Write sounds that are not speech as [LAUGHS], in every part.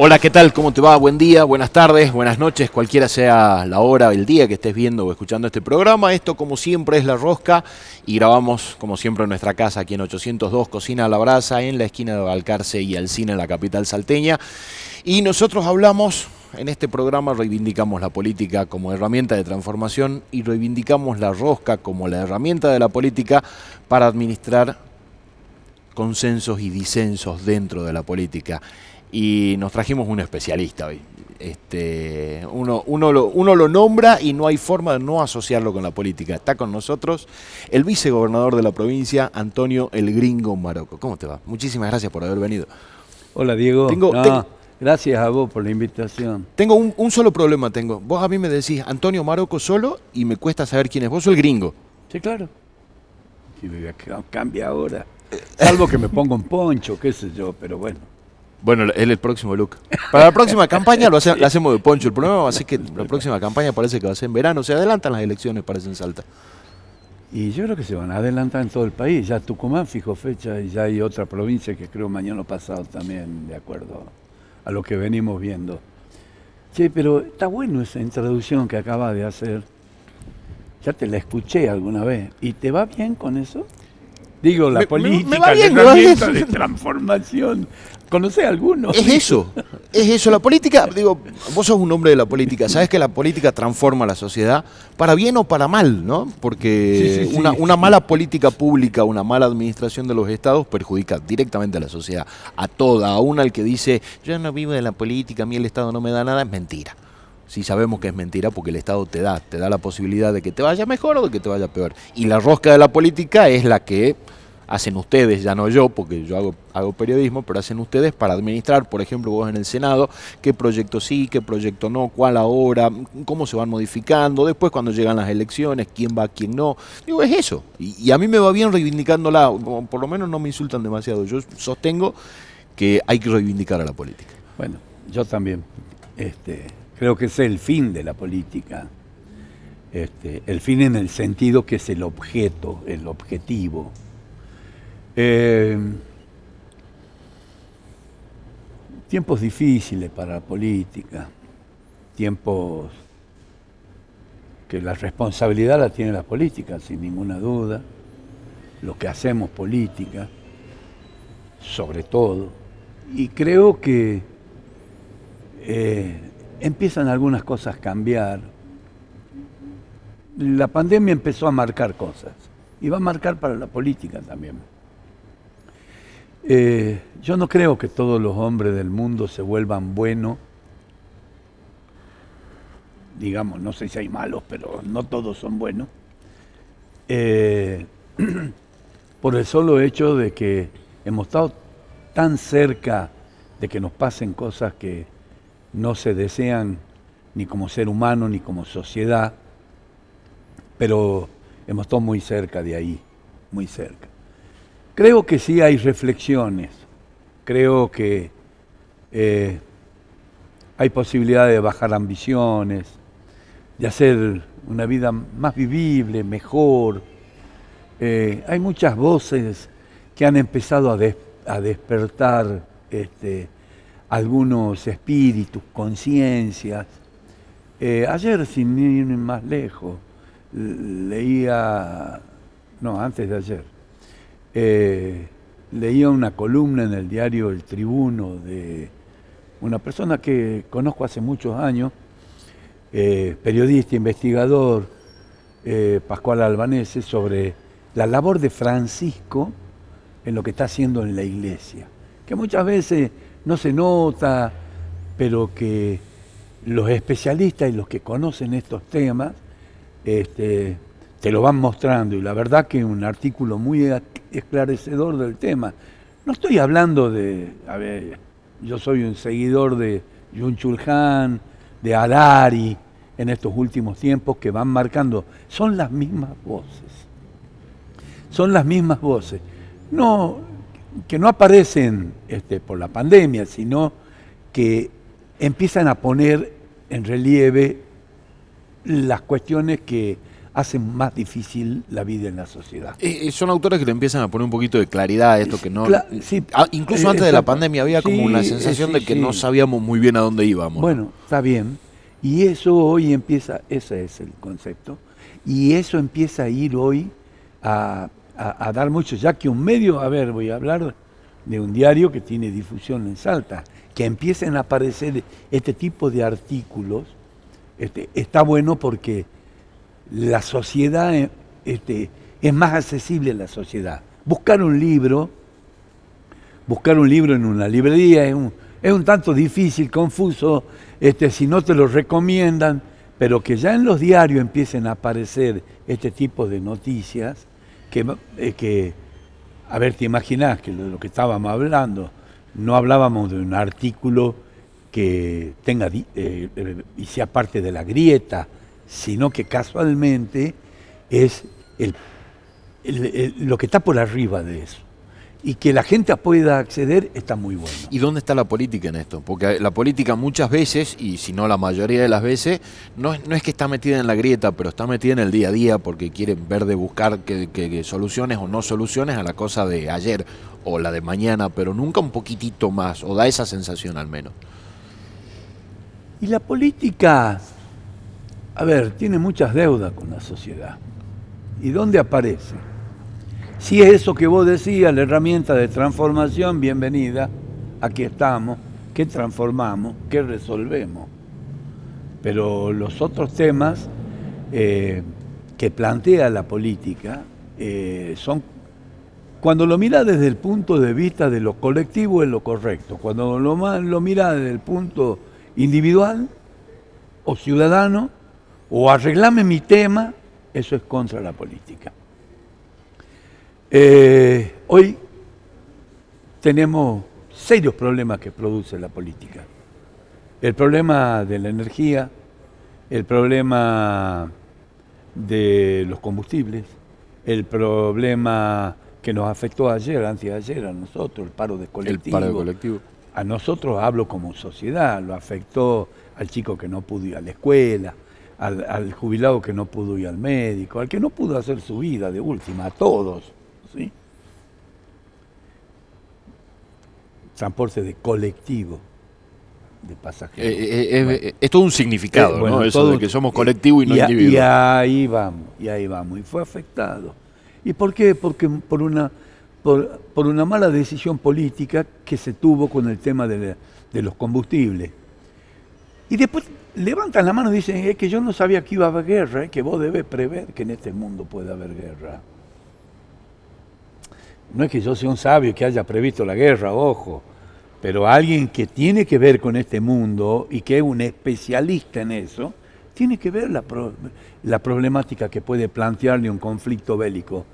Hola, ¿qué tal? ¿Cómo te va? Buen día, buenas tardes, buenas noches, cualquiera sea la hora, el día que estés viendo o escuchando este programa. Esto, como siempre, es La Rosca y grabamos, como siempre, en nuestra casa, aquí en 802 Cocina a la Brasa, en la esquina de Balcarce y Alcina, en la capital salteña. Y nosotros hablamos, en este programa reivindicamos la política como herramienta de transformación y reivindicamos la rosca como la herramienta de la política para administrar consensos y disensos dentro de la política y nos trajimos un especialista hoy. Este, uno, uno, lo, uno lo nombra y no hay forma de no asociarlo con la política. Está con nosotros el vicegobernador de la provincia, Antonio El Gringo Maroco. ¿Cómo te va? Muchísimas gracias por haber venido. Hola Diego. gracias a vos por la invitación. Tengo un, un, solo problema. tengo. Vos a mí me decís Antonio Maroco solo y me cuesta saber quién es. Vos sos el gringo. Sí, claro. Si me cambia ahora. Salvo que me ponga un poncho, qué sé yo, pero bueno. Bueno, es el próximo look. Para la próxima campaña lo, [LAUGHS] hacemos de poncho. El problema va a ser que la próxima campaña parece que va a ser en verano. Se adelantan las elecciones, parece en Salta. Y yo creo que se van a adelantar en todo el país. Ya Tucumán fijó fecha y ya hay otra provincia que creo mañana pasado también, de acuerdo a lo que venimos viendo. Sí, pero está bueno esa introducción que acaba de hacer. Ya te la escuché alguna vez. ¿Y te va bien con eso? Digo, la política, de transformación. ¿Conoce alguno? Es eso, es eso. La política, digo, vos sos un hombre de la política, sabes que la política transforma la sociedad para bien o para mal, ¿no? Porque una, una, mala política pública, una mala administración de los estados perjudica directamente a la sociedad, a toda, aún al que dice, yo no vivo de la política, a mí el Estado no me da nada, es mentira. Si sabemos que es mentira porque el Estado te da, te da la posibilidad de que te vaya mejor o de que te vaya peor. Y la rosca de la política es la que hacen ustedes, ya no yo, porque yo hago, hago periodismo, pero hacen ustedes para administrar, por ejemplo, vos en el Senado, qué proyecto sí, qué proyecto no, cuál ahora, cómo se van modificando, después cuando llegan las elecciones, quién va, quién no. Digo, es eso. Y, a mí me va bien reivindicándola, por lo menos no me insultan demasiado. Yo sostengo que hay que reivindicar a la política. Bueno, yo también. Este, Creo que es el fin de la política. Este, el fin en el sentido que es el objeto, el objetivo. Eh, tiempos difíciles para la política, tiempos que la responsabilidad la tiene la política, sin ninguna duda, lo que hacemos política, sobre todo. Y creo que eh, empiezan algunas cosas a cambiar. La pandemia empezó a marcar cosas y va a marcar para la política también. Eh, yo no creo que todos los hombres del mundo se vuelvan buenos. Digamos, no sé si hay malos, pero no todos son buenos. Eh, [CLEARS THROAT] por el solo hecho de que hemos estado tan cerca de que nos pasen cosas que no se desean ni como ser humano ni como sociedad, pero hemos estado muy cerca de ahí, muy cerca. Creo que sí hay reflexiones, creo que eh, hay posibilidad de bajar ambiciones, de hacer una vida más vivible, mejor. Eh, hay muchas voces que han empezado a, despertar este, algunos espíritus, conciencias. Eh, ayer, sin ir más lejos, leía, no, antes de ayer, eh, leía una columna en el diario El Tribuno de una persona que conozco hace muchos años, eh, periodista, investigador, Pascual Albanese, sobre la labor de Francisco en lo que está haciendo en la iglesia, que muchas veces no se nota, pero que los especialistas y los que conocen estos temas este, te lo van mostrando. Y la verdad que un artículo muy esclarecedor del tema. No estoy hablando de, a ver, yo soy un seguidor de Yun Chulhan, de Harari, en estos últimos tiempos que van marcando. Son las mismas voces. Son las mismas voces. No, que no aparecen este, por la pandemia, sino que empiezan a poner en relieve las cuestiones que hacen más difícil la vida en la sociedad. Eh, eh, son autores que le empiezan a poner un poquito de claridad a esto que no... Ah, incluso eh, antes de la pandemia había como una sensación de que no sabíamos muy bien a dónde íbamos. Bueno, está bien. Y eso hoy empieza, ese es el concepto, y eso empieza a ir hoy a, a dar mucho, ya que un medio, a ver, voy a hablar de un diario que tiene difusión en Salta, que empiecen a aparecer este tipo de artículos, este, está bueno porque la sociedad eh, este, es más accesible la sociedad. Buscar un libro, buscar un libro en una librería es un, es un tanto difícil, confuso, este, si no te lo recomiendan, pero que ya en los diarios empiecen a aparecer este tipo de noticias, que, eh, que a ver, te imaginas que lo, lo que estábamos hablando, no hablábamos de un artículo que tenga eh, y sea parte de la grieta, sino que casualmente es lo que está por arriba de eso. Y que la gente pueda acceder está muy bueno. ¿Y dónde está la política en esto? Porque la política muchas veces, y si no la mayoría de las veces, no es, no es que está metida en la grieta, pero está metida en el día a día porque quieren ver de buscar que, soluciones o no soluciones a la cosa de ayer o la de mañana, pero nunca un poquitito más, o da esa sensación al menos. Y la política a ver, tiene muchas deudas con la sociedad. ¿Y dónde aparece? Si es eso que vos decías, la herramienta de transformación, bienvenida, aquí estamos, ¿qué transformamos? ¿Qué resolvemos? Pero los otros temas eh, que plantea la política eh, son, cuando lo mira desde el punto de vista de lo colectivo es lo correcto, cuando lo mira desde el punto individual o ciudadano, o arreglame mi tema, eso es contra la política. Eh, hoy tenemos serios problemas que produce la política. El problema de la energía, el problema de los combustibles, el problema que nos afectó ayer, antes de ayer, a nosotros, el paro de colectivo. El paro de colectivo. A nosotros hablo como sociedad, lo afectó al chico que no pudo ir a la escuela, al, jubilado que no pudo ir al médico, al que no pudo hacer su vida de última, a todos. ¿sí? Transporte de colectivo de pasajeros. Eh, eh, eh, es todo un significado, ¿no? Eso de que somos colectivo y no individuo. Y ahí vamos, y ahí vamos. Y fue afectado. ¿Y por qué? Porque por una, por, una mala decisión política que se tuvo con el tema de, de los combustibles. Y después levantan la mano y dicen, es que yo no sabía que iba a haber guerra, es que vos debes prever que en este mundo puede haber guerra. No es que yo sea un sabio que haya previsto la guerra, ojo, pero alguien que tiene que ver con este mundo y que es un especialista en eso, tiene que ver la, la problemática que puede plantearle un conflicto bélico.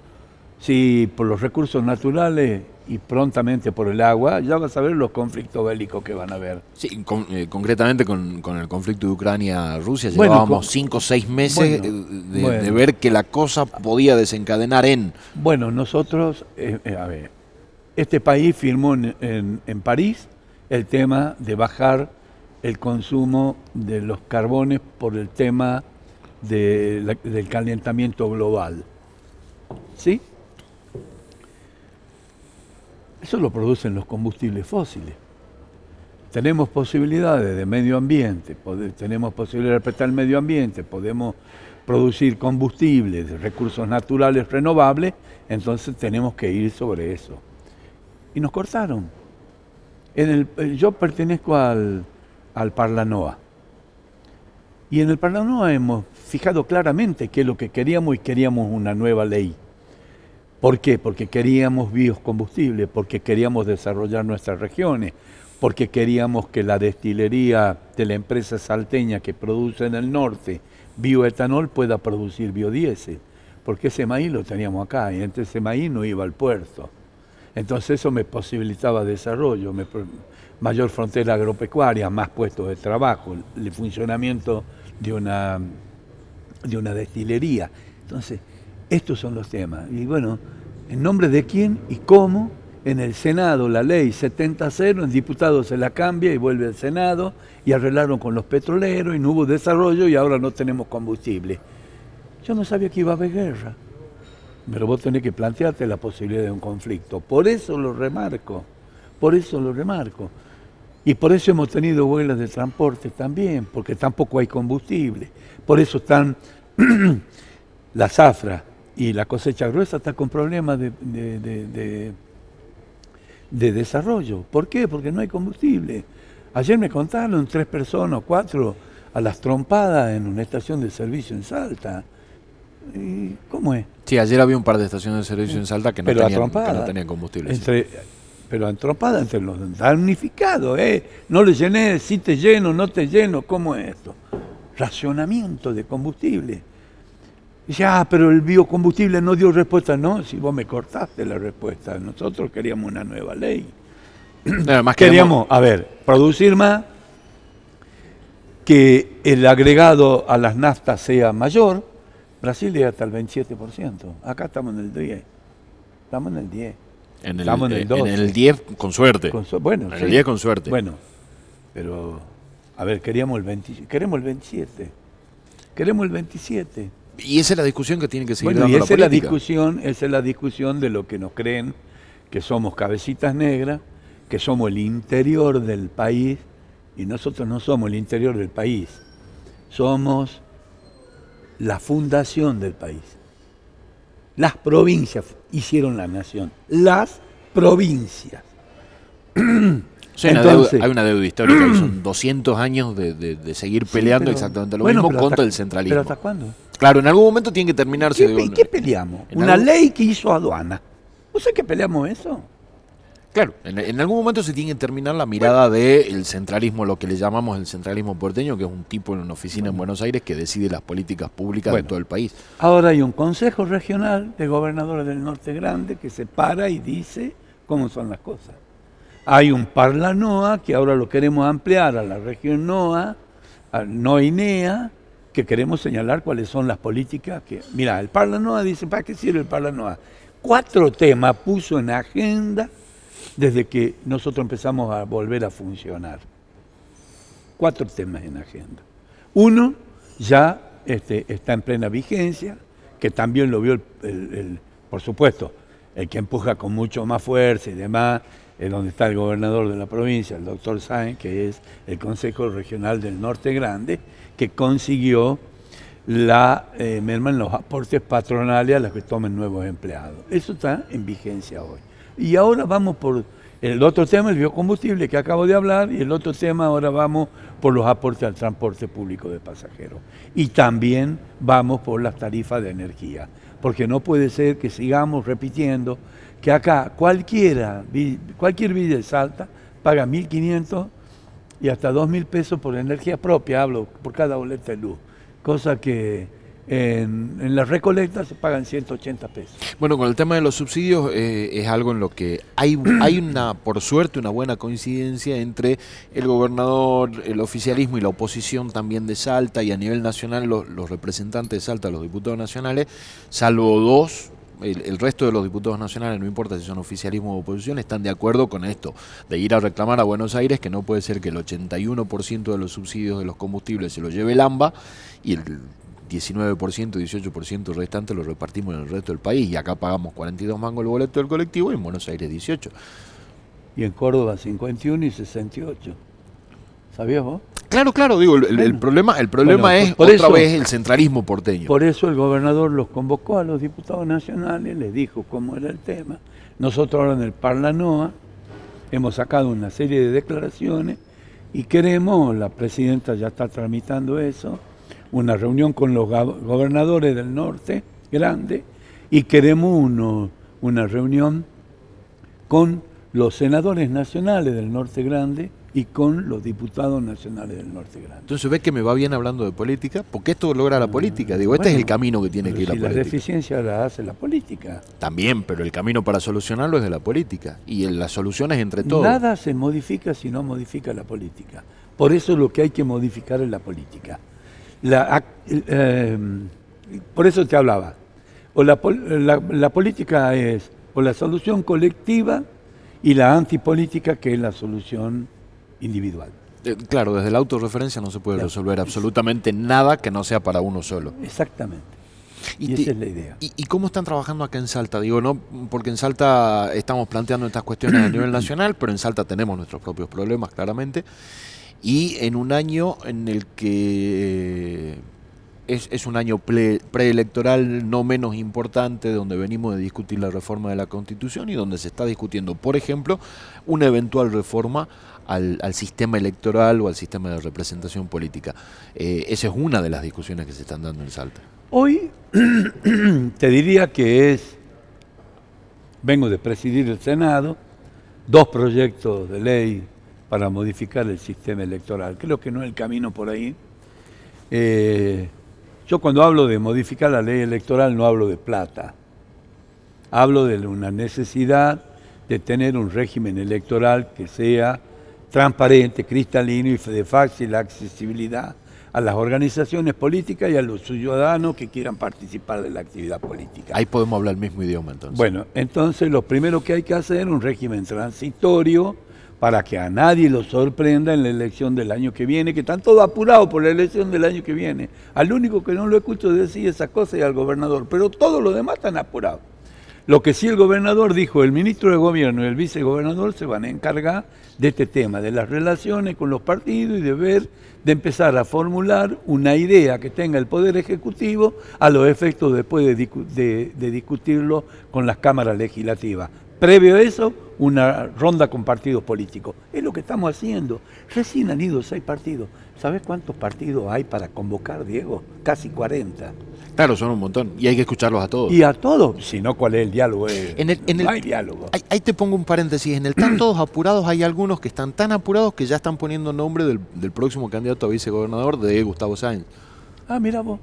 Si por los recursos naturales y prontamente por el agua, ya vas a ver los conflictos bélicos que van a haber. Sí, eh, concretamente con, el conflicto de Ucrania-Rusia, llevábamos cinco o seis meses de, ver que la cosa podía desencadenar en... Bueno, nosotros, eh, eh, a ver, este país firmó en, en, París el tema de bajar el consumo de los carbones por el tema del calentamiento global. ¿Sí? Eso lo producen los combustibles fósiles. Tenemos posibilidades de medio ambiente, tenemos posibilidades de respetar el medio ambiente, podemos producir combustibles, recursos naturales renovables, entonces tenemos que ir sobre eso. Y nos cortaron. Eh, yo pertenezco al, al Parlanoa. Y en el Parlanoa hemos fijado claramente qué es lo que queríamos y queríamos una nueva ley ¿Por qué? Porque queríamos biocombustibles, porque queríamos desarrollar nuestras regiones, porque queríamos que la destilería de la empresa salteña que produce en el norte bioetanol pueda producir biodiesel, porque ese maíz lo teníamos acá y entre ese maíz no iba al puerto. Entonces eso me posibilitaba desarrollo, mayor frontera agropecuaria, más puestos de trabajo, el funcionamiento de una, de una destilería. Entonces, estos son los temas. Y bueno, ¿en nombre de quién y cómo? En el Senado la ley 70-0, el diputado se la cambia y vuelve al Senado y arreglaron con los petroleros y no hubo desarrollo y ahora no tenemos combustible. Yo no sabía que iba a haber guerra. Pero vos tenés que plantearte la posibilidad de un conflicto. Por eso lo remarco. Por eso lo remarco. Y por eso hemos tenido huelgas de transporte también, porque tampoco hay combustible. Por eso están [CLEARS THROAT] la zafra y la cosecha gruesa está con problemas de, de, desarrollo. ¿Por qué? Porque no hay combustible. Ayer me contaron tres personas cuatro a las trompadas en una estación de servicio en Salta. ¿Y ¿Cómo es? Sí, ayer había un par de estaciones de servicio en Salta que no, tenían, que no tenían combustible. Entre, pero entrompada entre los damnificados, ¿eh? No le llené, si te lleno, no te lleno, ¿cómo es esto? Racionamiento de combustible. Dice, ah, pero el biocombustible no dio respuesta. No, si vos me cortaste la respuesta. Nosotros queríamos una nueva ley. Además queríamos, a ver, producir más, que el agregado a las naftas sea mayor. Brasil llega hasta el 27%. Acá estamos en el 10. Estamos en el 10. En el, Estamos en el, 12. Eh, en el 10 con suerte. bueno, en el 10 con suerte. Bueno, pero a ver, queríamos el 20, queremos el 27. Queremos el 27. Y esa es la discusión que tiene que seguir bueno, y esa es la discusión, esa es la discusión de lo que nos creen que somos cabecitas negras, que somos el interior del país y nosotros no somos el interior del país. Somos la fundación del país. Las provincias hicieron la nación. Las provincias. [CLEARS THROAT] hay una deuda histórica, son [CLEARS THROAT] 200 años de, seguir peleando exactamente lo mismo contra el centralismo. ¿Pero hasta cuándo? Claro, en algún momento tiene que terminarse. ¿Qué, ¿qué peleamos? Una ley que hizo aduana. ¿No sé qué peleamos eso? Claro, en, algún momento se tiene que terminar la mirada del centralismo, lo que le llamamos el centralismo porteño, que es un tipo en una oficina en Buenos Aires que decide las políticas públicas de todo el país. Ahora hay un consejo regional de gobernadores del norte grande que se para y dice cómo son las cosas. Hay un Parlanoa que ahora lo queremos ampliar a la región NOA, a NOINEA, que queremos señalar cuáles son las políticas que... Mira, el Parlanoa dice, ¿para qué sirve el Parlanoa? Cuatro temas puso en agenda desde que nosotros empezamos a volver a funcionar. Cuatro temas en agenda. Uno ya este, está en plena vigencia, que también lo vio, el, por supuesto, el que empuja con mucho más fuerza y demás, es donde está el gobernador de la provincia, el doctor Sáenz, que es el Consejo Regional del Norte Grande, que consiguió la eh, merma en los aportes patronales a los que tomen nuevos empleados. Eso está en vigencia hoy. Y ahora vamos por el otro tema, el biocombustible que acabo de hablar, y el otro tema ahora vamos por los aportes al transporte público de pasajeros. Y también vamos por las tarifas de energía, porque no puede ser que sigamos repitiendo que acá cualquiera, cualquier villa de Salta paga 1.500 y hasta 2.000 pesos por energía propia, hablo, por cada boleta de luz, cosa que en, las recolectas se pagan 180 pesos. Bueno, con el tema de los subsidios eh, es algo en lo que hay, hay una, por suerte, una buena coincidencia entre el gobernador, el oficialismo y la oposición también de Salta y a nivel nacional los representantes de Salta, los diputados nacionales, salvo dos, el, resto de los diputados nacionales, no importa si son oficialismo o oposición, están de acuerdo con esto, de ir a reclamar a Buenos Aires que no puede ser que el 81% de los subsidios de los combustibles se lo lleve el AMBA y el 19%, 18% restante lo repartimos en el resto del país. Y acá pagamos 42 mangos el boleto del colectivo y en Buenos Aires 18. Y en Córdoba 51 y 68. ¿Sabías vos? Claro, claro, digo, el, problema, el problema es otra vez el centralismo porteño. Por eso el gobernador los convocó a los diputados nacionales, les dijo cómo era el tema. Nosotros ahora en el Parlanoa hemos sacado una serie de declaraciones y queremos, la presidenta ya está tramitando eso, una reunión con los gobernadores del norte, grande, y queremos uno, una reunión con los senadores nacionales del norte grande y con los diputados nacionales del norte grande. Entonces ve que me va bien hablando de política, porque esto logra la política. Digo, este es el camino que tiene que ir la política. La deficiencia la hace la política. También, pero el camino para solucionarlo es de la política. Y la solución es entre todos. Nada se modifica si no modifica la política. Por eso lo que hay que modificar es la política. La, eh, por eso te hablaba. O la, la, política es o la solución colectiva y la antipolítica que es la solución individual. Eh, claro, desde la autorreferencia no se puede resolver absolutamente nada que no sea para uno solo. Exactamente. Y, esa es la idea. Y, cómo están trabajando acá en Salta? Digo, no, porque en Salta estamos planteando estas cuestiones a nivel [CLEARS THROAT] nacional, pero en Salta tenemos nuestros propios problemas, claramente. Y en un año en el que es, un año preelectoral no menos importante, donde venimos de discutir la reforma de la Constitución y donde se está discutiendo, por ejemplo, una eventual reforma al, sistema electoral o al sistema de representación política. Eh, esa es una de las discusiones que se están dando en Salta. Hoy [CLEARS THROAT] te diría que es, vengo de presidir el Senado, dos proyectos de ley para modificar el sistema electoral. Creo que no es el camino por ahí. Eh, yo cuando hablo de modificar la ley electoral no hablo de plata. Hablo de una necesidad de tener un régimen electoral que sea transparente, cristalino y de fácil accesibilidad a las organizaciones políticas y a los ciudadanos que quieran participar de la actividad política. Ahí podemos hablar el mismo idioma entonces. Bueno, entonces lo primero que hay que hacer es un régimen transitorio para que a nadie lo sorprenda en la elección del año que viene, que están todos apurados por la elección del año que viene. Al único que no lo escucho decir esa cosa es al gobernador, pero todos los demás están apurados. Lo que sí el gobernador dijo, el ministro de gobierno y el vicegobernador se van a encargar de este tema, de las relaciones con los partidos y de ver, de empezar a formular una idea que tenga el Poder Ejecutivo a los efectos después de, de discutirlo con las cámaras legislativas. Previo a eso, una ronda con partidos políticos. Es lo que estamos haciendo. Recién han ido seis partidos. ¿Sabes cuántos partidos hay para convocar, Diego? Casi 40. Claro, son un montón. Y hay que escucharlos a todos. Y a todos. Si no, ¿cuál es el diálogo? En el, no hay diálogo. Ahí, te pongo un paréntesis. En el están todos apurados, hay algunos que están tan apurados que ya están poniendo nombre del, del próximo candidato a vicegobernador de Gustavo Sáenz. Ah, mira vos.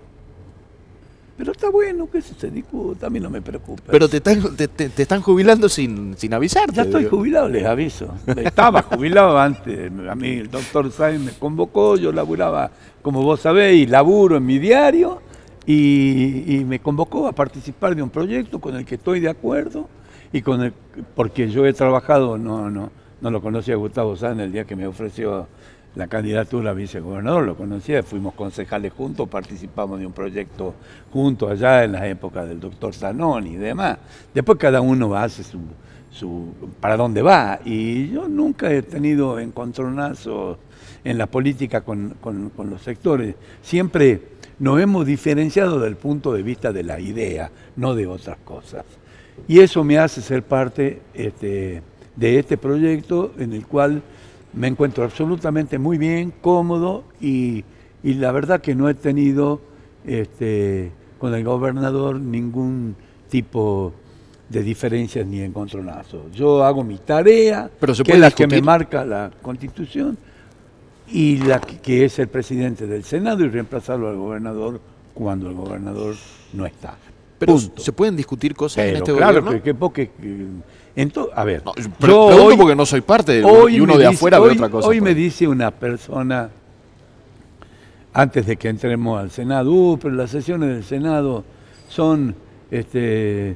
Pero está bueno que eso se discuta, a mí no me preocupa. Pero te están, te, están jubilando sin, sin avisarte. Ya estoy jubilado, les aviso. Estaba [LAUGHS] jubilado antes. A mí el doctor Sainz me convocó, yo laburaba, como vos sabéis, laburo en mi diario y, me convocó a participar de un proyecto con el que estoy de acuerdo y con el, porque yo he trabajado, no, no, no lo conocía Gustavo Sáenz el día que me ofreció la candidatura a vicegobernador, lo conocía, fuimos concejales juntos, participamos de un proyecto juntos allá en las épocas del doctor Zanoni y demás. Después cada uno hace su, para dónde va. Y yo nunca he tenido encontronazos en la política con, los sectores. Siempre nos hemos diferenciado del punto de vista de la idea, no de otras cosas. Y eso me hace ser parte este, de este proyecto en el cual me encuentro absolutamente muy bien, cómodo y, la verdad que no he tenido este, con el gobernador ningún tipo de diferencias ni encontronazos. Yo hago mi tarea, que es la que me marca la Constitución, y la que, es el presidente del Senado y reemplazarlo al gobernador cuando el gobernador no está. Pero se pueden discutir cosas en este claro, gobierno. Que, porque, a ver, yo hoy, porque no soy parte de, hoy y uno de afuera ve otra cosa. Hoy me dice una persona, antes de que entremos al Senado, uh, pero las sesiones del Senado son este,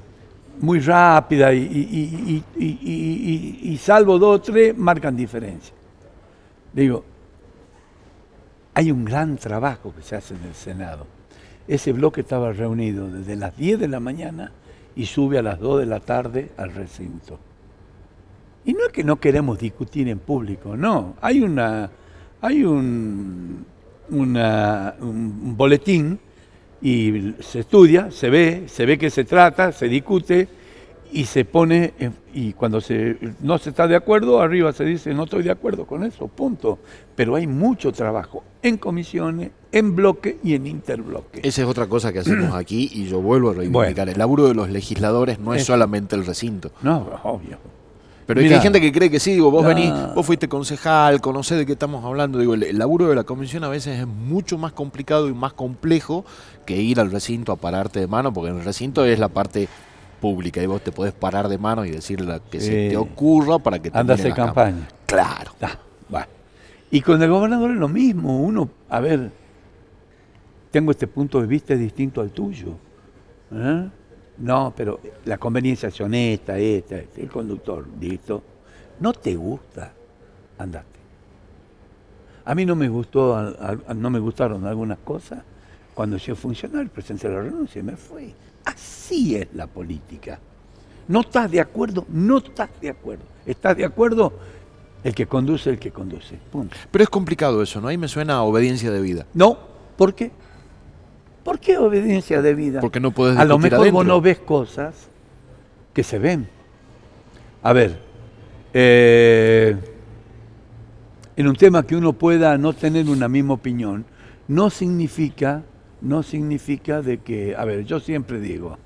muy rápidas y, y, salvo dos o tres marcan diferencia. Digo, hay un gran trabajo que se hace en el Senado. Ese bloque estaba reunido desde las 10 de la mañana y sube a las 2 de la tarde al recinto. Y no es que no queremos discutir en público, no. Hay una hay un, un boletín y se estudia, se ve, se ve que se trata, se discute y se pone, y cuando se, no se está de acuerdo, arriba se dice, no estoy de acuerdo con eso, punto. Pero hay mucho trabajo en comisiones, en bloque y en interbloque. Esa es otra cosa que hacemos [CLEARS THROAT] aquí y yo vuelvo a reivindicar. el laburo de los legisladores no es, solamente el recinto. No, obvio. Pero hay gente que cree que sí, digo, vos venís, vos fuiste concejal, conocés de qué estamos hablando. Digo, el, laburo de la comisión a veces es mucho más complicado y más complejo que ir al recinto a pararte de mano, porque en el recinto es la parte pública y vos te podés parar de mano y decir lo que se te ocurra para que te Andas en campaña. Claro. Y con el gobernador es lo mismo. Uno, a ver, tengo este punto de vista distinto al tuyo. ¿eh? No, pero la conveniencia es honesta, esta, este, el conductor, listo. No te gusta, andate. A mí no me gustó, no me gustaron algunas cosas, Cuando soy funcionario, presenté la renuncia y me fui. Así es la política. No estás de acuerdo, no estás de acuerdo. ¿Estás de acuerdo? El que conduce, el que conduce. Punto. Pero es complicado eso, ¿no? Ahí me suena a obediencia de vida. No, ¿por qué? ¿Por qué obediencia de vida? Porque no puedes A lo mejor adentro. vos no ves cosas que se ven. A ver, eh, en un tema que uno pueda no tener una misma opinión, no significa, no significa de que, a ver, yo siempre digo,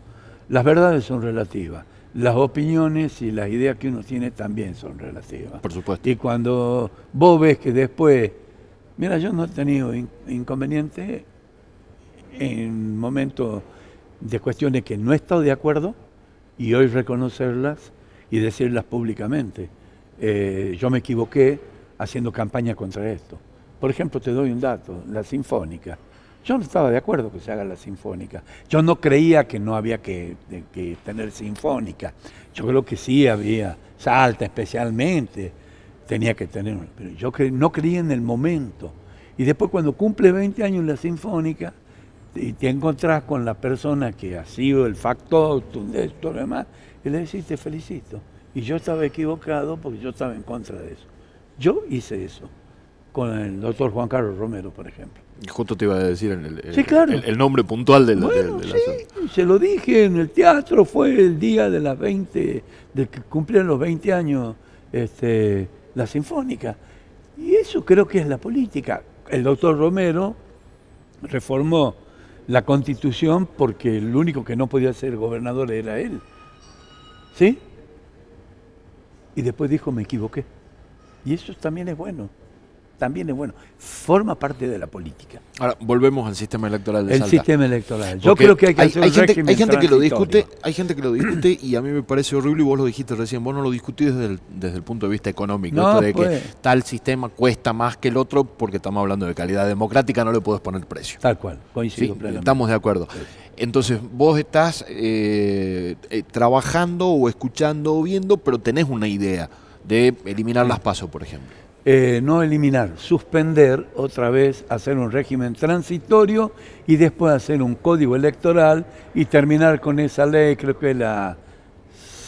las verdades son relativas, las opiniones y las ideas que uno tiene también son relativas. Por supuesto. Y cuando vos ves que después, mira, yo no he tenido in- inconveniente en momentos de cuestiones que no he estado de acuerdo y hoy reconocerlas y decirlas públicamente. Eh, yo me equivoqué haciendo campaña contra esto. Por ejemplo, te doy un dato, la sinfónica. Yo no estaba de acuerdo que se haga la sinfónica. Yo no creía que no había que, que tener sinfónica. Yo creo que sí había, Salta especialmente, tenía que tener, una, pero yo no creía en el momento. Y después cuando cumple 20 años la sinfónica, y te encontrás con la persona que ha sido el factor, esto, lo demás, y le decís, te felicito. Y yo estaba equivocado porque yo estaba en contra de eso. Yo hice eso con el doctor Juan Carlos Romero, por ejemplo. Justo te iba a decir el, el- Sí, claro. el- el nombre puntual del, Bueno, del- del sí, se lo dije en el teatro, fue el día de las 20, del que cumplían los 20 años este, la Sinfónica. Y eso creo que es la política. El doctor Romero reformó la constitución porque el único que no podía ser gobernador era él. ¿Sí? Y después dijo, me equivoqué. Y eso también es bueno. También es bueno. Forma parte de la política. Ahora, volvemos al sistema electoral de El Salta. sistema electoral. Yo Porque creo que hay que hacer un gente, hay gente que lo discute, hay gente que lo discute y a mí me parece horrible y vos lo dijiste recién, vos no lo discutís desde el, desde el punto de vista económico, No, esto de pues. que tal sistema cuesta más que el otro porque estamos hablando de calidad democrática, no le puedes poner precio. Tal cual, Sí, coincido plenamente. estamos de acuerdo. Entonces, vos estás eh, eh, trabajando o escuchando o viendo, pero tenés una idea de eliminar las pasos, por ejemplo. Eh, no eliminar, suspender otra vez, hacer un régimen transitorio y después hacer un código electoral y terminar con esa ley, creo que es la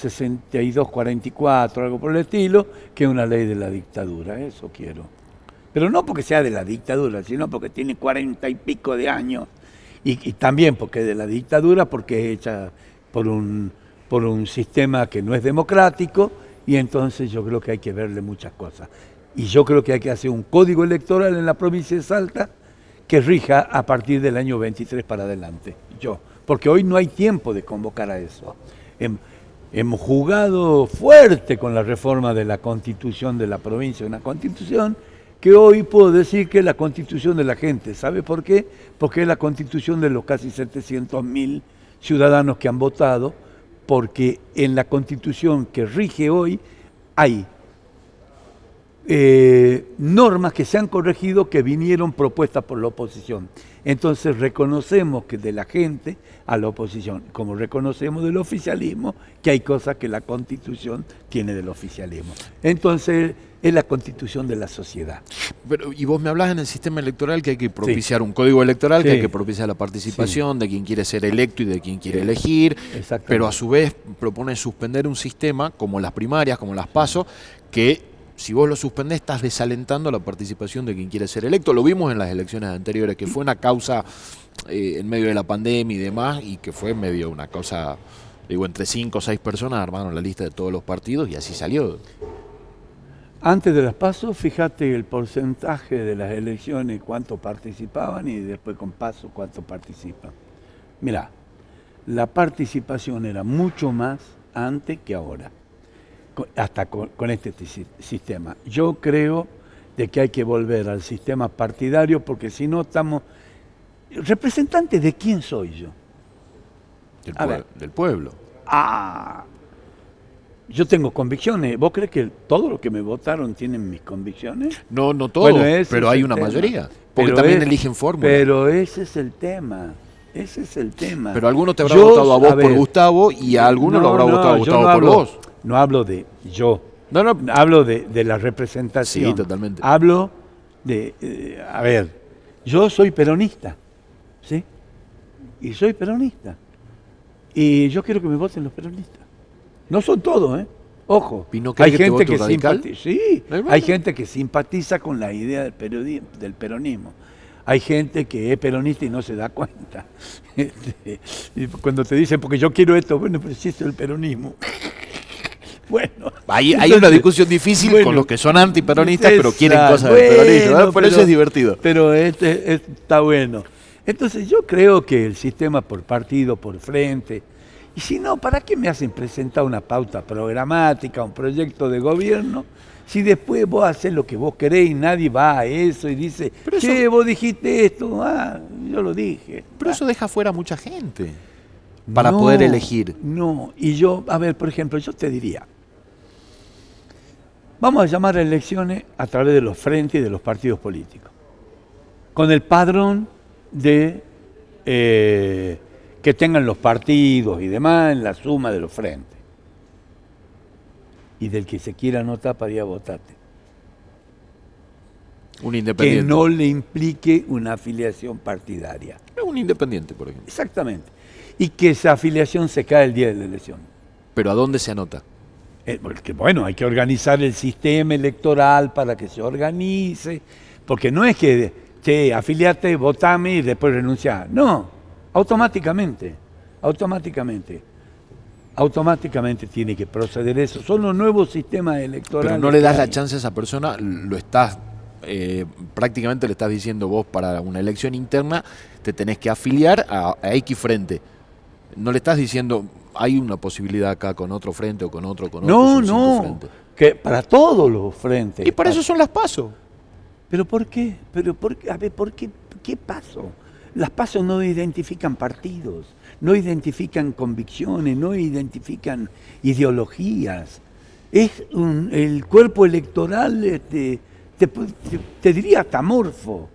6244, algo por el estilo, que es una ley de la dictadura, eso quiero. Pero no porque sea de la dictadura, sino porque tiene cuarenta y pico de años y, y también porque es de la dictadura, porque es hecha por un, por un sistema que no es democrático y entonces yo creo que hay que verle muchas cosas. Y yo creo que hay que hacer un código electoral en la provincia de Salta que rija a partir del año 23 para adelante. Yo, porque hoy no hay tiempo de convocar a eso. Hem- hemos jugado fuerte con la reforma de la constitución de la provincia, una constitución que hoy puedo decir que es la constitución de la gente. ¿Sabe por qué? Porque es la constitución de los casi 700 mil ciudadanos que han votado, porque en la constitución que rige hoy hay eh, normas que se han corregido que vinieron propuestas por la oposición. Entonces reconocemos que de la gente a la oposición, como reconocemos del oficialismo, que hay cosas que la constitución tiene del oficialismo. Entonces es la constitución de la sociedad. Pero, y vos me hablas en el sistema electoral que hay que propiciar un código electoral, que hay que propiciar la participación de quien quiere ser electo y de quien quiere elegir, pero a su vez propone suspender un sistema como las primarias, como las PASO, que si vos lo suspendés estás desalentando la participación de quien quiere ser electo. Lo vimos en las elecciones anteriores, que fue una causa eh, en medio de la pandemia y demás, y que fue medio una causa, digo, entre cinco o seis personas armaron la lista de todos los partidos y así salió. Antes de las pasos, fíjate el porcentaje de las elecciones, cuánto participaban y después con paso cuánto participan. Mira, la participación era mucho más antes que ahora, hasta con, con este sistema. Yo creo de que hay que volver al sistema partidario porque si no estamos... ¿Representante de quién soy yo? Del, A pue- ver. del pueblo. Ah, yo tengo convicciones. ¿Vos crees que todos los que me votaron tienen mis convicciones? No, no todos, Bueno, pero hay una tema. mayoría. Porque Pero también es- eligen fórmula. Pero ese es el tema. Ese es el tema. Pero alguno te habrá Yo, votado a vos por ver, Gustavo y a alguno lo no, habrá no, votado yo Gustavo no por hablo- vos. No hablo de yo. No, no, Hablo de, de la representación. Sí, totalmente. Hablo de, eh, a ver, yo soy peronista, ¿sí? y soy peronista. Y yo quiero que me voten los peronistas. No son todos, ¿eh? Ojo, hay gente que simpatiza, sí, hay gente que simpatiza con la idea del, del peronismo. Hay gente que es peronista y no se da cuenta. [LAUGHS] Este, y cuando te dicen, porque yo quiero esto, bueno, pero si es el peronismo. Bueno, hay, [LAUGHS] una discusión difícil con los que son antiperonistas, pero quieren cosas del peronismo. Por eso es divertido. Pero este, está bueno. Entonces yo creo que el sistema por partido, por frente, y si no, ¿para qué me hacen presentar una pauta programática, un proyecto de gobierno? Si después vos haces lo que vos querés y nadie va a eso y dice, che, vos dijiste esto, ah, yo lo dije. Pero eso deja fuera a mucha gente para poder elegir. No, y yo, a ver, por ejemplo, yo te diría, vamos a llamar a elecciones a través de los frentes y de los partidos políticos, con el padrón de eh, que tengan los partidos y demás en la suma de los frentes. Y del que se quiera anotar para ir a votarte. Un independiente. Que no le implique una afiliación partidaria. Un independiente, por ejemplo. Exactamente. Y que esa afiliación se cae el día de la elección. ¿Pero a dónde se anota? Eh, porque, bueno, hay que organizar el sistema electoral para que se organice. Porque no es que, che, afiliate, votame y después renunciar. No, automáticamente, automáticamente, automáticamente tiene que proceder eso. Son los nuevos sistemas electorales. Pero no le das la chance a esa persona, lo estás, eh, prácticamente le estás diciendo vos para una elección interna, te tenés que afiliar a, X frente. No le estás diciendo, hay una posibilidad acá con otro frente o con otro, con otro. No, no, que para todos los frentes. Y para eso son las pasos. ¿Pero por qué? ¿Pero por qué? A ver, ¿por qué? ¿Qué paso? Las pasos no identifican partidos, no identifican convicciones, no identifican ideologías. Es el cuerpo electoral, este, te, diría tamorfo.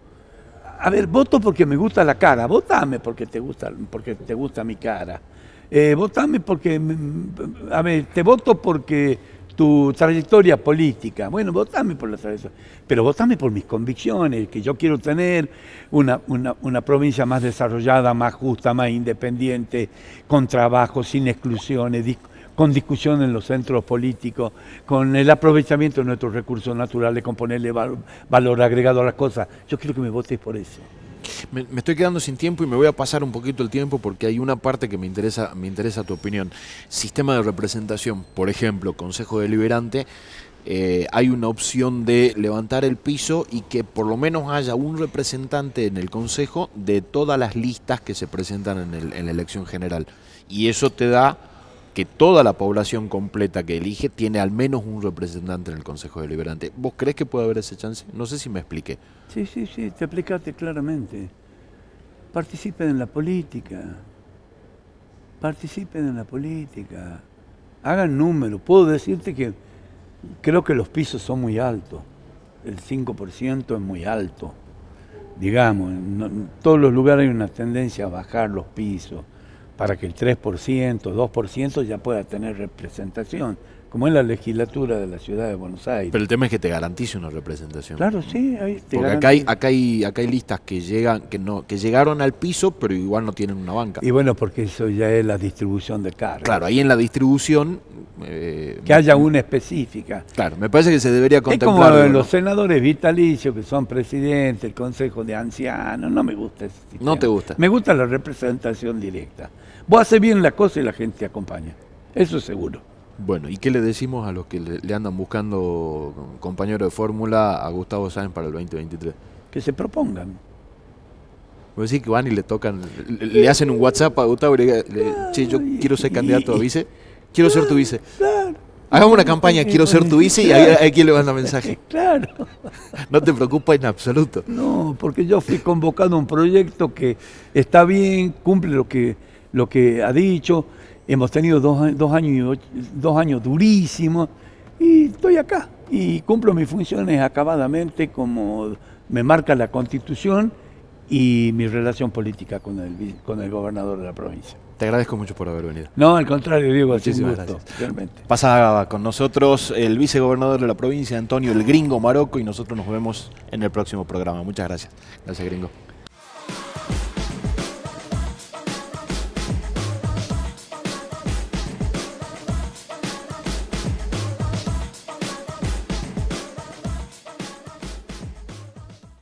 A ver, voto porque me gusta la cara, votame porque te gusta, porque te gusta mi cara. Eh, votame porque, a ver, te voto porque tu trayectoria política. Bueno, votame por la trayectoria, pero votame por mis convicciones, que yo quiero tener una, una, provincia más desarrollada, más justa, más independiente, con trabajo, sin exclusiones, con discusión en los centros políticos, con el aprovechamiento de nuestros recursos naturales, con ponerle valor agregado a las cosas. Yo quiero que me votes por eso. Me, estoy quedando sin tiempo y me voy a pasar un poquito el tiempo porque hay una parte que me interesa, me interesa tu opinión. Sistema de representación, por ejemplo, Consejo Deliberante, eh, hay una opción de levantar el piso y que por lo menos haya un representante en el Consejo de todas las listas que se presentan en, en la elección general. Y eso te da que toda la población completa que elige tiene al menos un representante en el Consejo Deliberante. ¿Vos crees que puede haber ese chance? No sé si me expliqué. Sí, sí, sí, te explicaste claramente. Participen en la política. Participen en la política. Hagan números. Puedo decirte que creo que los pisos son muy altos. El 5% es muy alto. Digamos, en todos los lugares hay una tendencia a bajar los pisos para que el 3%, 2% ya pueda tener representación, como en la legislatura de la ciudad de Buenos Aires. Pero el tema es que te garantice una representación. Claro, sí. Ahí te Porque acá hay, acá, hay, acá hay listas que, llegan, que, no, que llegaron al piso, pero igual no tienen una banca. Y bueno, porque eso ya es la distribución de cargos. Claro, ahí en la distribución... Eh, que haya una específica. Claro, me parece que se debería contemplar... Es como los senadores vitalicios, que son presidentes, el consejo de ancianos, no me gusta ese sistema. No te gusta. Me gusta la representación directa. Vos haces bien la cosa y la gente te acompaña. Eso es seguro. Bueno, ¿y qué le decimos a los que le, andan buscando compañero de fórmula a Gustavo Sáenz para el 2023? Que se propongan. Vos decís que van y le tocan, le, hacen un WhatsApp a Gustavo y le, che, yo quiero ser candidato a [LAUGHS] vice, quiero ser tu vice. Hagamos una campaña, quiero ser tu vice y ahí, aquí le manda mensaje. [LAUGHS] Claro. [LAUGHS] No te preocupa en absoluto. No, porque yo fui convocado a un proyecto que está bien, cumple lo que lo que ha dicho. Hemos tenido dos, dos, años, dos años durísimos y estoy acá y cumplo mis funciones acabadamente como me marca la constitución y mi relación política con el, con el gobernador de la provincia. Te agradezco mucho por haber venido. No, al contrario, Diego, Muchísimas gusto, gracias. realmente. Pasa con nosotros el vicegobernador de la provincia, Antonio El Gringo Maroco, y nosotros nos vemos en el próximo programa. Muchas gracias. Gracias, Gringo.